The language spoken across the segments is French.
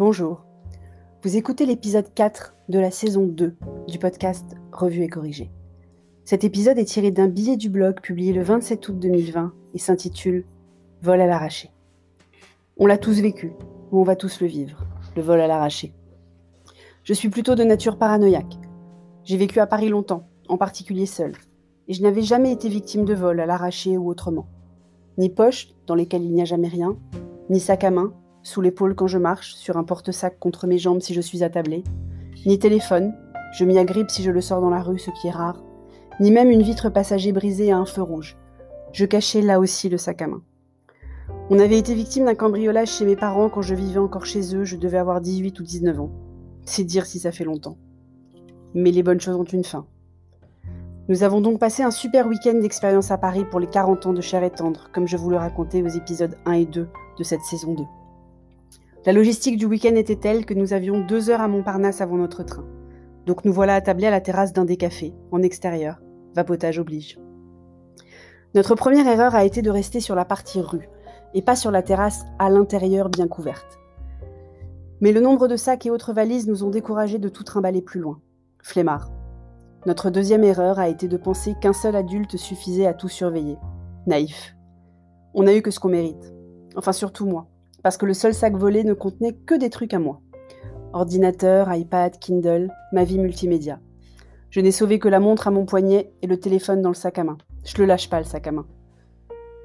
Bonjour. Vous écoutez l'épisode 4 de la saison 2 du podcast Revue et corrigé. Cet épisode est tiré d'un billet du blog publié le 27 août 2020 et s'intitule Vol à l'arraché. On l'a tous vécu, ou on va tous le vivre, le vol à l'arraché. Je suis plutôt de nature paranoïaque. J'ai vécu à Paris longtemps, en particulier seul, et je n'avais jamais été victime de vol à l'arraché ou autrement. Ni poche, dans lesquelles il n'y a jamais rien, ni sac à main, sous l'épaule quand je marche, sur un porte-sac contre mes jambes si je suis attablée, ni téléphone, je m'y agrippe si je le sors dans la rue, ce qui est rare, ni même une vitre passager brisée à un feu rouge. Je cachais là aussi le sac à main. On avait été victime d'un cambriolage chez mes parents quand je vivais encore chez eux, je devais avoir 18 ou 19 ans. C'est dire si ça fait longtemps. Mais les bonnes choses ont une fin. Nous avons donc passé un super week-end d'expérience à Paris pour les 40 ans de Cher et Tendre, comme je vous le racontais aux épisodes 1 et 2 de cette saison 2. La logistique du week-end était telle que nous avions deux heures à Montparnasse avant notre train. Donc nous voilà attablés à la terrasse d'un des cafés, en extérieur. Vapotage oblige. Notre première erreur a été de rester sur la partie rue, et pas sur la terrasse à l'intérieur bien couverte. Mais le nombre de sacs et autres valises nous ont découragés de tout trimballer plus loin. Flemmard. Notre deuxième erreur a été de penser qu'un seul adulte suffisait à tout surveiller. Naïf. On n'a eu que ce qu'on mérite. Enfin surtout moi parce que le seul sac volé ne contenait que des trucs à moi. Ordinateur, iPad, Kindle, ma vie multimédia. Je n'ai sauvé que la montre à mon poignet et le téléphone dans le sac à main. Je le lâche pas, le sac à main.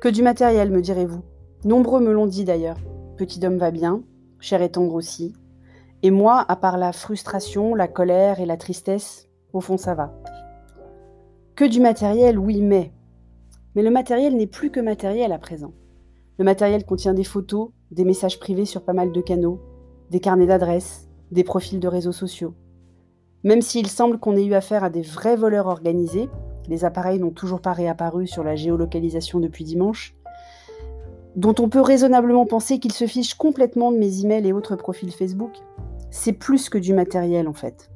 Que du matériel, me direz-vous? Nombreux me l'ont dit d'ailleurs. Petit homme va bien, cher et tendre aussi. Et moi, à part la frustration, la colère et la tristesse, au fond ça va. Que du matériel, oui, mais. Mais le matériel n'est plus que matériel à présent. Le matériel contient des photos, des messages privés sur pas mal de canaux, des carnets d'adresses, des profils de réseaux sociaux. Même s'il semble qu'on ait eu affaire à des vrais voleurs organisés, les appareils n'ont toujours pas réapparu sur la géolocalisation depuis dimanche, dont on peut raisonnablement penser qu'ils se fichent complètement de mes emails et autres profils Facebook, c'est plus que du matériel en fait.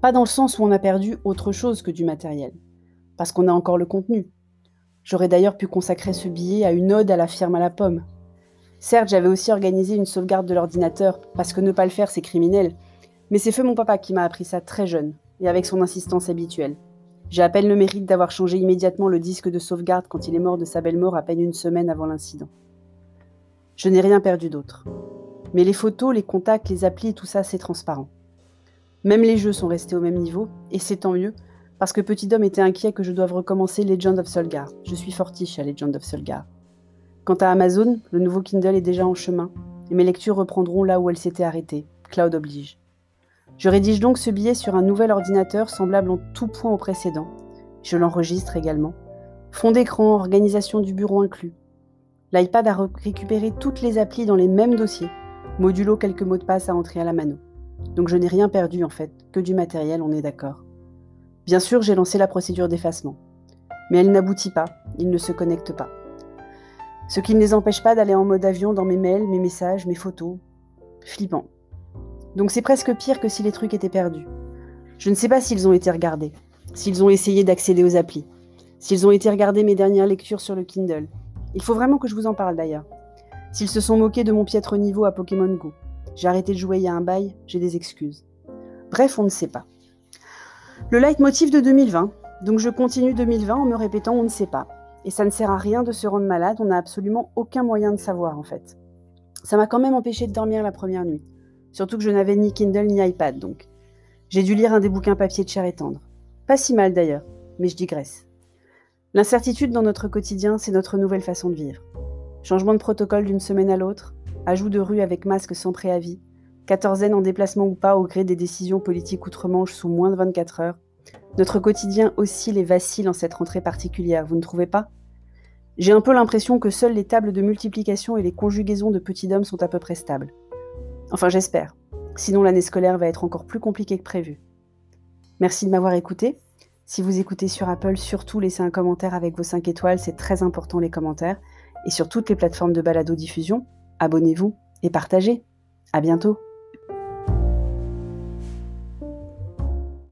Pas dans le sens où on a perdu autre chose que du matériel, parce qu'on a encore le contenu, J'aurais d'ailleurs pu consacrer ce billet à une ode à la firme à la pomme. Certes, j'avais aussi organisé une sauvegarde de l'ordinateur, parce que ne pas le faire, c'est criminel. Mais c'est feu mon papa qui m'a appris ça très jeune, et avec son insistance habituelle. J'ai à peine le mérite d'avoir changé immédiatement le disque de sauvegarde quand il est mort de sa belle mort à peine une semaine avant l'incident. Je n'ai rien perdu d'autre. Mais les photos, les contacts, les applis, tout ça, c'est transparent. Même les jeux sont restés au même niveau, et c'est tant mieux, parce que Petit Dom était inquiet que je doive recommencer Legend of Solgar. Je suis fortiche à Legend of Solgar. Quant à Amazon, le nouveau Kindle est déjà en chemin, et mes lectures reprendront là où elles s'étaient arrêtées. Cloud oblige. Je rédige donc ce billet sur un nouvel ordinateur semblable en tout point au précédent. Je l'enregistre également. Fond d'écran, organisation du bureau inclus. L'iPad a récupéré toutes les applis dans les mêmes dossiers, modulo quelques mots de passe à entrer à la mano. Donc je n'ai rien perdu en fait, que du matériel, on est d'accord. Bien sûr, j'ai lancé la procédure d'effacement. Mais elle n'aboutit pas, ils ne se connectent pas. Ce qui ne les empêche pas d'aller en mode avion dans mes mails, mes messages, mes photos. Flippant. Donc c'est presque pire que si les trucs étaient perdus. Je ne sais pas s'ils ont été regardés, s'ils ont essayé d'accéder aux applis, s'ils ont été regardés mes dernières lectures sur le Kindle. Il faut vraiment que je vous en parle d'ailleurs. S'ils se sont moqués de mon piètre niveau à Pokémon Go. J'ai arrêté de jouer il y a un bail, j'ai des excuses. Bref, on ne sait pas. Le leitmotiv de 2020. Donc je continue 2020 en me répétant on ne sait pas. Et ça ne sert à rien de se rendre malade, on n'a absolument aucun moyen de savoir en fait. Ça m'a quand même empêché de dormir la première nuit. Surtout que je n'avais ni Kindle ni iPad donc. J'ai dû lire un des bouquins papier de chair et tendre. Pas si mal d'ailleurs, mais je digresse. L'incertitude dans notre quotidien, c'est notre nouvelle façon de vivre. Changement de protocole d'une semaine à l'autre, ajout de rue avec masque sans préavis, quatorzaine en déplacement ou pas au gré des décisions politiques outre-Manche sous moins de 24 heures. Notre quotidien oscille et vacille en cette rentrée particulière, vous ne trouvez pas? J'ai un peu l'impression que seules les tables de multiplication et les conjugaisons de petits hommes sont à peu près stables. Enfin, j'espère. Sinon, l'année scolaire va être encore plus compliquée que prévu. Merci de m'avoir écouté. Si vous écoutez sur Apple, surtout laissez un commentaire avec vos 5 étoiles, c'est très important les commentaires. Et sur toutes les plateformes de balado-diffusion, abonnez-vous et partagez. À bientôt